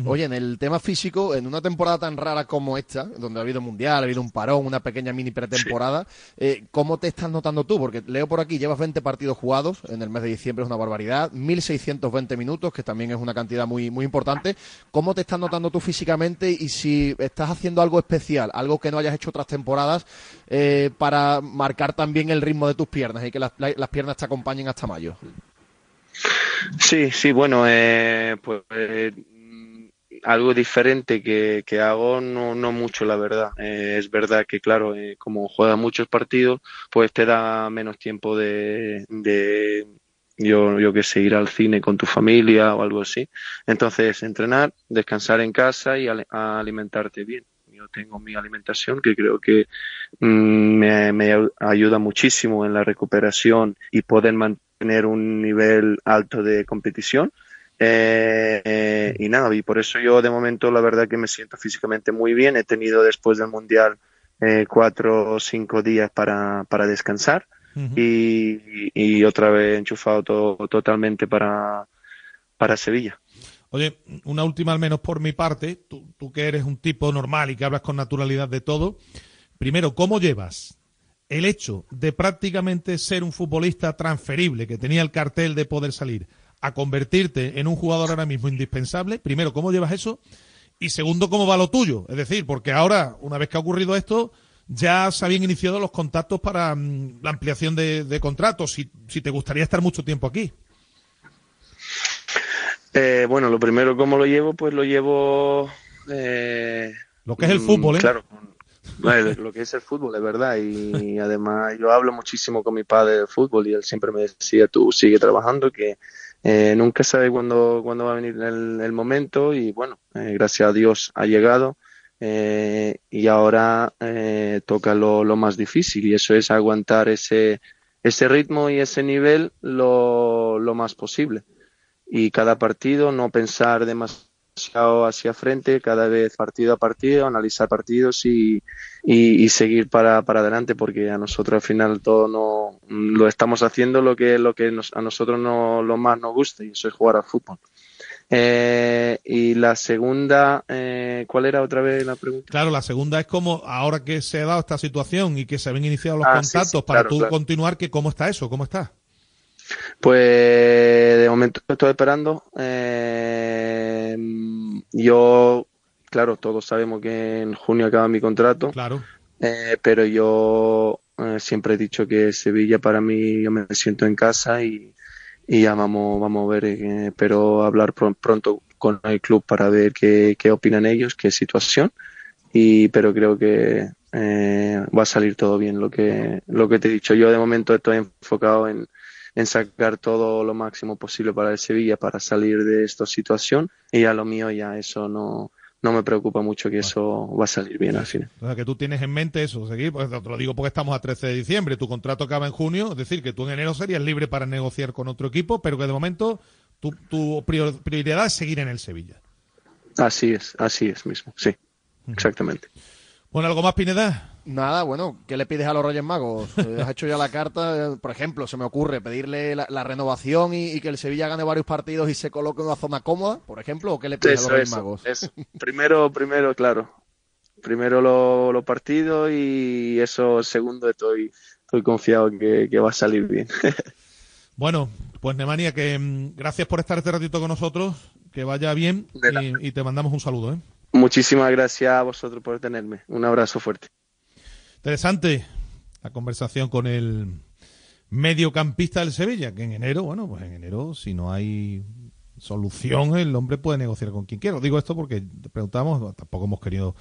Oye, en el tema físico, en una temporada tan rara como esta, donde ha habido mundial, ha habido un parón, una pequeña mini pretemporada, eh, ¿cómo te estás notando tú? Porque leo por aquí, llevas 20 partidos jugados, en el mes de diciembre es una barbaridad, 1.620 minutos, que también es una cantidad muy, muy importante. ¿Cómo te estás notando tú físicamente y si estás haciendo algo especial, algo que no hayas hecho otras temporadas, eh, para marcar también el ritmo de tus piernas y que las, las piernas te acompañen hasta mayo? Sí, sí, bueno, eh, pues eh, algo diferente que, que hago, no, no mucho, la verdad. Eh, es verdad que, claro, eh, como juegas muchos partidos, pues te da menos tiempo de, de, yo, yo que sé, ir al cine con tu familia o algo así. Entonces, entrenar, descansar en casa y alimentarte bien. Yo tengo mi alimentación que creo que mm, me, ayuda muchísimo en la recuperación y poder mantener un nivel alto de competición. Eh, eh, y nada, y por eso yo de momento la verdad que me siento físicamente muy bien. He tenido después del Mundial eh, cuatro o cinco días para, para descansar y, y otra vez enchufado to- totalmente para, para Sevilla. Oye, una última al menos por mi parte, tú, tú que eres un tipo normal y que hablas con naturalidad de todo. Primero, ¿cómo llevas el hecho de prácticamente ser un futbolista transferible, que tenía el cartel de poder salir, a convertirte en un jugador ahora mismo indispensable? Primero, ¿cómo llevas eso? Y segundo, ¿cómo va lo tuyo? Es decir, porque ahora, una vez que ha ocurrido esto, ya se habían iniciado los contactos para mm, la ampliación de, de contratos, si, si te gustaría estar mucho tiempo aquí. Eh, bueno, lo primero, ¿cómo lo llevo? Pues lo llevo... eh, Lo que es el mm, fútbol, ¿eh? Claro, Vale, lo que es el fútbol, es verdad. Y además yo hablo muchísimo con mi padre del fútbol y él siempre me decía, tú sigue trabajando, que eh, nunca sabe cuándo, cuándo va a venir el, el momento y bueno, eh, gracias a Dios ha llegado eh, y ahora eh, toca lo, lo más difícil y eso es aguantar ese, ese ritmo y ese nivel lo, lo más posible. Y cada partido no pensar demasiado hacia frente, cada vez partido a partido, analizar partidos y, y, y seguir para, para adelante, porque a nosotros al final todo no lo estamos haciendo lo que, lo que nos- a nosotros no, lo más nos gusta y eso es jugar al fútbol. Eh, y la segunda, eh, ¿cuál era otra vez la pregunta? Claro, la segunda es como ahora que se ha dado esta situación y que se habían iniciado los Ah, sí, contactos sí, para claro, tú claro. continuar, que cómo está eso, cómo está. Pues de momento estoy esperando. Eh, yo, claro, todos sabemos que en junio acaba mi contrato. Claro. Eh, pero yo eh, siempre he dicho que Sevilla para mí yo me siento en casa y, y ya vamos, vamos a ver, eh, espero hablar pron- pronto con el club para ver qué, qué opinan ellos, qué situación, y pero creo que eh, va a salir todo bien lo que, lo que te he dicho. Yo de momento estoy enfocado en, en sacar todo lo máximo posible para el Sevilla para salir de esta situación y a lo mío ya eso no, no me preocupa mucho que eso va a salir bien al final. O sea, que tú tienes en mente eso, seguir, pues te lo digo porque estamos a 13 de diciembre, tu contrato acaba en junio, es decir, que tú en enero serías libre para negociar con otro equipo, pero que de momento tu, tu prior- prioridad es seguir en el Sevilla. Así es, así es mismo, sí, exactamente. Bueno, ¿algo más, Pineda? Nada, bueno, ¿qué le pides a los Reyes Magos? <laughs> Eh, ¿Has hecho ya la carta? Eh, Por ejemplo, se me ocurre pedirle la, la renovación y, y que el Sevilla gane varios partidos y se coloque en una zona cómoda, por ejemplo, ¿o qué le pides a los Reyes eso, Magos? eso. Primero, primero, claro. Primero los lo partidos y eso segundo estoy, estoy confiado que, que va a salir bien. <laughs> Bueno, pues Nemanja, que mm, gracias por estar este ratito con nosotros, que vaya bien y, y te mandamos un saludo. ¿eh? Muchísimas gracias a vosotros por tenerme. Un abrazo fuerte. Interesante la conversación con el mediocampista del Sevilla, que en enero, bueno, pues en enero, si no hay solución, el hombre puede negociar con quien quiera. Digo esto porque te preguntamos, tampoco hemos querido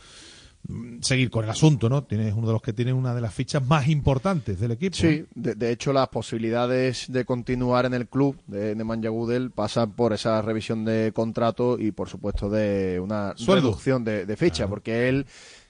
mm, seguir con el asunto, ¿no? Tienes uno de los que tiene una de las fichas más importantes del equipo. Sí, de, de hecho las posibilidades de continuar en el club de Nemanja Gudel pasan por esa revisión de contrato y por supuesto de una Sueldo. reducción de, de ficha, porque él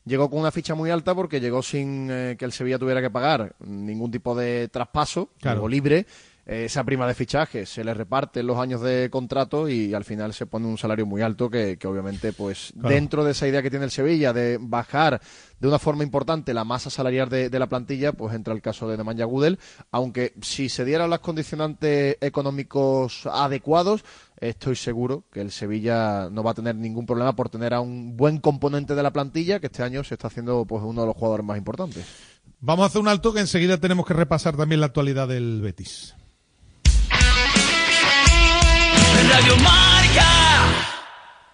llegó con una ficha muy alta porque llegó sin eh, que el Sevilla tuviera que pagar ningún tipo de traspaso, Claro. llegó libre. Eh, Esa prima de fichaje se le reparte en los años de contrato y al final se pone un salario muy alto que, que obviamente pues Claro. dentro de esa idea que tiene el Sevilla de bajar de una forma importante la masa salarial de, de la plantilla, pues entra el caso de Nemanja Gudel, aunque si se dieran los condicionantes económicos adecuados, estoy seguro que el Sevilla no va a tener ningún problema por tener a un buen componente de la plantilla que este año se está haciendo pues uno de los jugadores más importantes. Vamos a hacer un alto que enseguida tenemos que repasar también la actualidad del Betis. Radio Marca.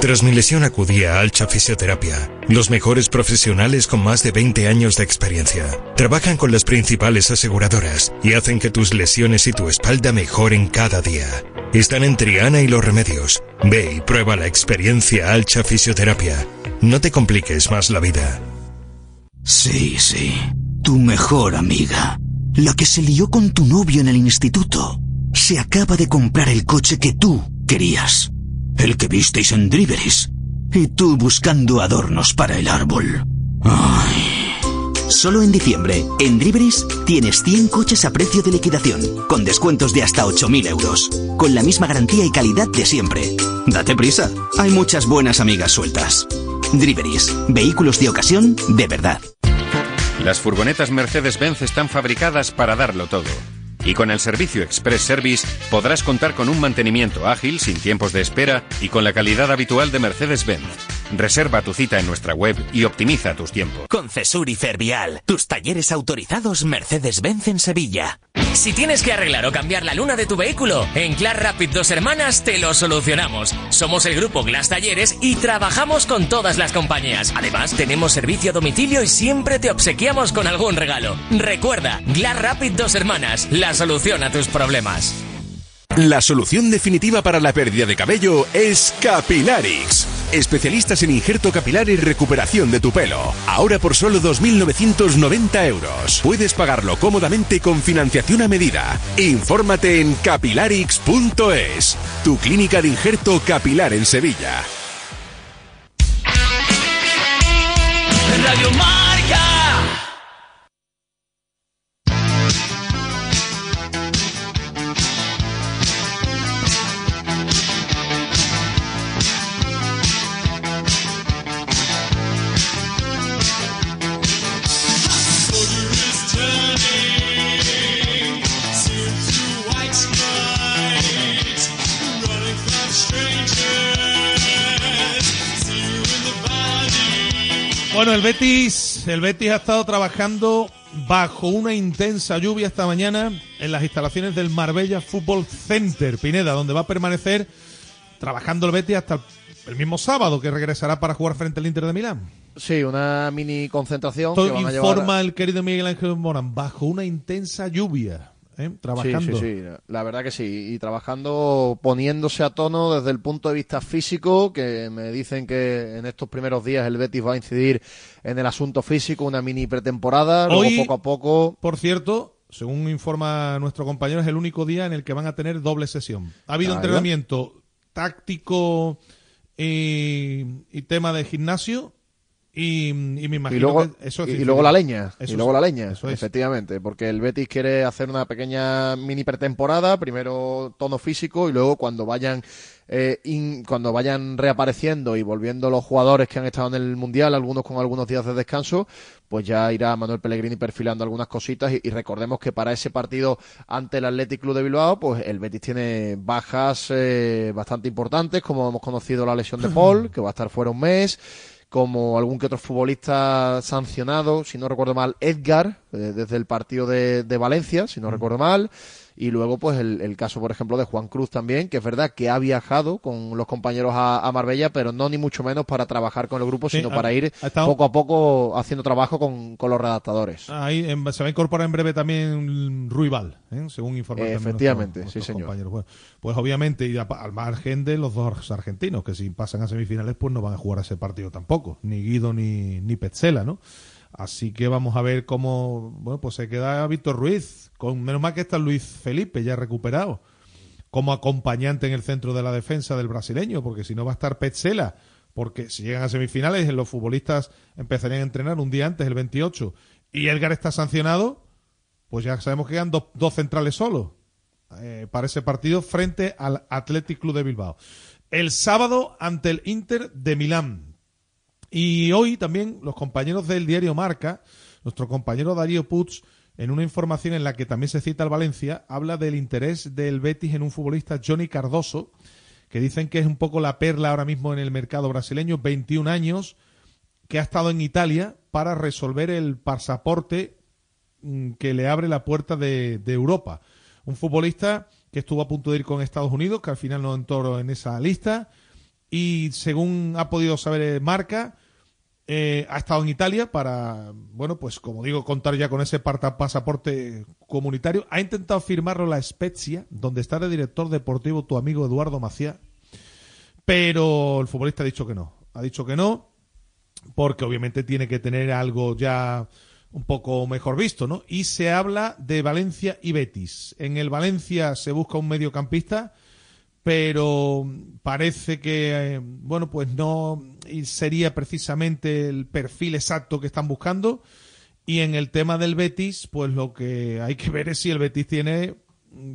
Tras mi lesión acudí a Alcha Fisioterapia, los mejores profesionales con más de 20 años de experiencia. Trabajan con las principales aseguradoras y hacen que tus lesiones y tu espalda mejoren cada día. Están en Triana y Los Remedios. Ve y prueba la experiencia Alcha Fisioterapia. No te compliques más la vida. Sí, sí. Tu mejor amiga. La que se lió con tu novio en el instituto. Se acaba de comprar el coche que tú querías. El que visteis en Driveris. Y tú buscando adornos para el árbol. Solo en diciembre, en Driveris tienes 100 coches a precio de liquidación, con descuentos de hasta 8.000 euros, con la misma garantía y calidad de siempre. Date prisa, hay muchas buenas amigas sueltas. Driveris, vehículos de ocasión de verdad. Las furgonetas Mercedes-Benz están fabricadas para darlo todo. Y con el servicio Express Service podrás contar con un mantenimiento ágil, sin tiempos de espera y con la calidad habitual de Mercedes-Benz. Reserva tu cita en nuestra web y optimiza tus tiempos. Con Cesur y Fervial, tus talleres autorizados Mercedes-Benz en Sevilla. Si tienes que arreglar o cambiar la luna de tu vehículo, en Glass Rapid Dos Hermanas te lo solucionamos. Somos el grupo Glass Talleres y trabajamos con todas las compañías. Además, tenemos servicio a domicilio y siempre te obsequiamos con algún regalo. Recuerda, Glass Rapid Dos Hermanas, la solución a tus problemas. La solución definitiva para la pérdida de cabello es Capilarix. Especialistas en injerto capilar y recuperación de tu pelo. Ahora por solo 2.990 euros. Puedes pagarlo cómodamente con financiación a medida. Infórmate en capilarix.es. Tu clínica de injerto capilar en Sevilla. Radio. Bueno, el Betis, el Betis ha estado trabajando bajo una intensa lluvia esta mañana en las instalaciones del Marbella Football Center, Pineda, donde va a permanecer trabajando el Betis hasta el mismo sábado que regresará para jugar frente al Inter de Milán. Sí, una mini concentración. Esto que van a informa llevar... el querido Miguel Ángel Morán, bajo una intensa lluvia, ¿eh? trabajando. Sí, sí, sí, la verdad que sí. Y trabajando, poniéndose a tono desde el punto de vista físico, que me dicen que en estos primeros días el Betis va a incidir en el asunto físico, una mini pretemporada, luego poco a poco. Por cierto, según informa nuestro compañero, es el único día en el que van a tener doble sesión. Ha habido va. entrenamiento táctico y, y tema de gimnasio y, y me imagino Y luego, que eso es y- luego la leña, Eso y luego la leña, es. efectivamente, porque el Betis quiere hacer una pequeña mini pretemporada, primero tono físico y luego cuando vayan eh, in- cuando vayan reapareciendo y volviendo los jugadores que han estado en el mundial, algunos con algunos días de descanso, pues ya irá Manuel Pellegrini perfilando algunas cositas y, y recordemos que para ese partido ante el Athletic Club de Bilbao, pues el Betis tiene bajas eh, bastante importantes, como hemos conocido la lesión de <clears throat> Paul, que va a estar fuera un mes como algún que otro futbolista sancionado, si no recuerdo mal, Edgar, eh, desde el partido de, de Valencia, si no recuerdo mal, y luego pues el, el caso, por ejemplo, de Juan Cruz también, que es verdad que ha viajado con los compañeros a, a Marbella, pero no ni mucho menos para trabajar con el grupo, Sí, sino ha- para ir estado- poco a poco haciendo trabajo con, con los redactadores. Ahí en- se va a incorporar en breve también Ruibal, ¿eh? según informa también Efectivamente, nuestro- sí, nuestros señor. Bueno, pues obviamente, y a- al margen de los dos argentinos, que si pasan a semifinales, pues no van a jugar ese partido tampoco, ni Guido ni, ni Petzela, ¿no? Así que vamos a ver cómo, bueno, pues se queda Víctor Ruiz, con menos mal que está Luis Felipe ya recuperado, como acompañante en el centro de la defensa del brasileño, porque si no va a estar Petzela, porque si llegan a semifinales, los futbolistas empezarían a entrenar un día antes, el 28, y Elgar está sancionado, pues ya sabemos que quedan dos, dos centrales solos eh, para ese partido frente al Athletic Club de Bilbao. El sábado ante el Inter de Milán. Y hoy también los compañeros del diario Marca, nuestro compañero Darío Puig, en una información en la que también se cita al Valencia, habla del interés del Betis en un futbolista Johnny Cardoso, que dicen que es un poco la perla ahora mismo en el mercado brasileño, 21 años, que ha estado en Italia para resolver el pasaporte mm, que le abre la puerta de, de Europa. Un futbolista que estuvo a punto de ir con Estados Unidos, que al final no entró en esa lista, y según ha podido saber Marca, eh, ha estado en Italia para, bueno, pues como digo, contar ya con ese pasaporte comunitario. Ha intentado firmarlo la Spezia, donde está el director deportivo tu amigo Eduardo Macía, pero el futbolista ha dicho que no. Ha dicho que no, porque obviamente tiene que tener algo ya un poco mejor visto, ¿no? Y se habla de Valencia y Betis. En el Valencia se busca un mediocampista pero parece que, eh, bueno, pues no sería precisamente el perfil exacto que están buscando. Y en el tema del Betis, pues lo que hay que ver es si el Betis tiene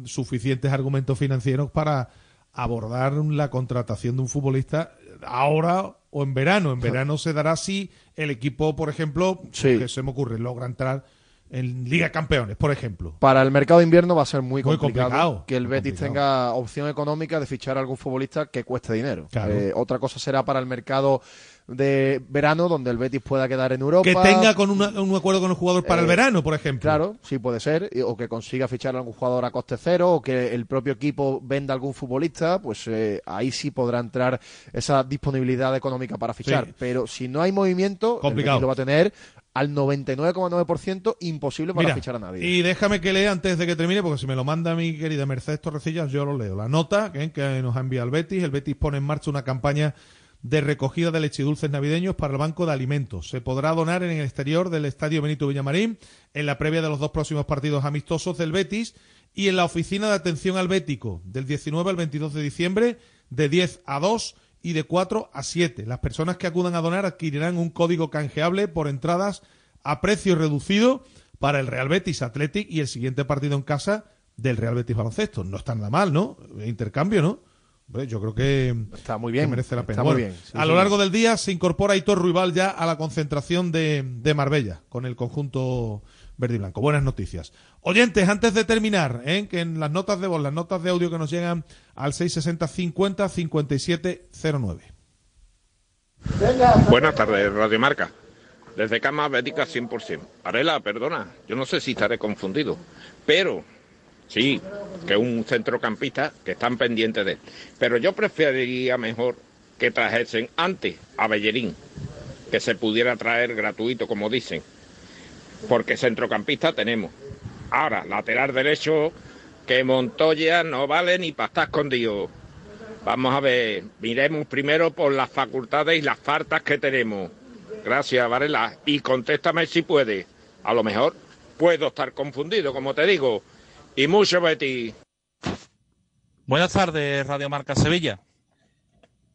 suficientes argumentos financieros para abordar la contratación de un futbolista ahora o en verano. En verano se dará si el equipo, por ejemplo, que se me ocurre, logra entrar en Liga Campeones, por ejemplo. Para el mercado de invierno va a ser muy complicado, que el Betis tenga opción económica de fichar a algún futbolista que cueste dinero. Eh, otra cosa será para el mercado de verano donde el Betis pueda quedar en Europa. Que tenga con un acuerdo con el jugador para el eh, verano, por ejemplo. Claro, sí puede ser. O que consiga fichar a algún jugador a coste cero o que el propio equipo venda algún futbolista, pues eh, ahí sí podrá entrar esa disponibilidad económica para fichar. Pero si no hay movimiento, Complicado. el lo va a tener al 99,9% imposible para fichar a nadie. Y déjame que lea antes de que termine, porque si me lo manda mi querida Mercedes Torrecillas, yo lo leo. La nota que, que nos ha enviado el Betis. El Betis pone en marcha una campaña de recogida de leche y dulces navideños para el Banco de Alimentos. Se podrá donar en el exterior del Estadio Benito Villamarín, en la previa de los dos próximos partidos amistosos del Betis y en la oficina de atención al Bético, del 19 al 22 de diciembre, de 10 a 2 y de 4 a 7. Las personas que acudan a donar adquirirán un código canjeable por entradas a precio reducido para el Real Betis Athletic y el siguiente partido en casa del Real Betis Baloncesto. No está nada mal, ¿no? Intercambio, ¿no? yo creo que está muy bien, merece la pena. muy bien. a lo largo del día se incorpora Hitor Ruibal ya a la concentración de, de Marbella con el conjunto verde blanco. Buenas noticias. Oyentes, antes de terminar, ¿eh? que en las notas de voz, las notas de audio que nos llegan al 660 50 57 09. Buenas tardes, Radio Marca. Desde Cama Bética 100%. Arela, perdona, yo no sé si estaré confundido, pero sí, que un centrocampista que están pendientes de él. Pero yo preferiría mejor que trajesen antes a Bellerín, que se pudiera traer gratuito, como dicen, porque centrocampista tenemos. Ahora, lateral derecho, que Montoya no vale ni para estar escondido. Vamos a ver, miremos primero por las facultades y las faltas que tenemos. Gracias, Varela. Y contéstame si puede. A lo mejor puedo estar confundido, como te digo. Y mucho Betty. Buenas tardes, Radio Marca Sevilla.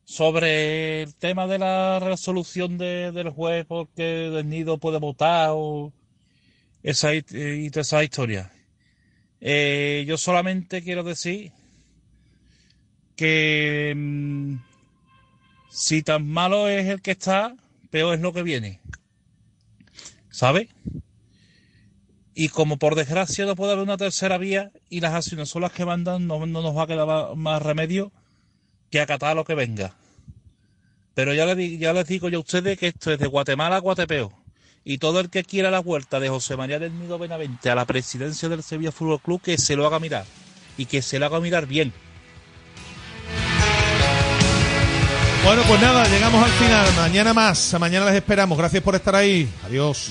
Sobre el tema de la resolución del juez porque el nido puede votar o esa, y toda esa historia. Eh, yo solamente quiero decir que mm, si tan malo es el que está, peor es lo que viene. ¿Sabe? Y como por desgracia no puede haber una tercera vía y las acciones son las que mandan, no, nos va a quedar más remedio que acatar lo que venga. Pero ya, le, ya les digo yo a ustedes que esto es de Guatemala a Guatepeo y todo el que quiera la vuelta de José María del Nido Benavente a la presidencia del Sevilla Fútbol Club, que se lo haga mirar y que se lo haga mirar bien. Bueno, pues nada, llegamos al final. Mañana más. Mañana les esperamos. Gracias por estar ahí. Adiós.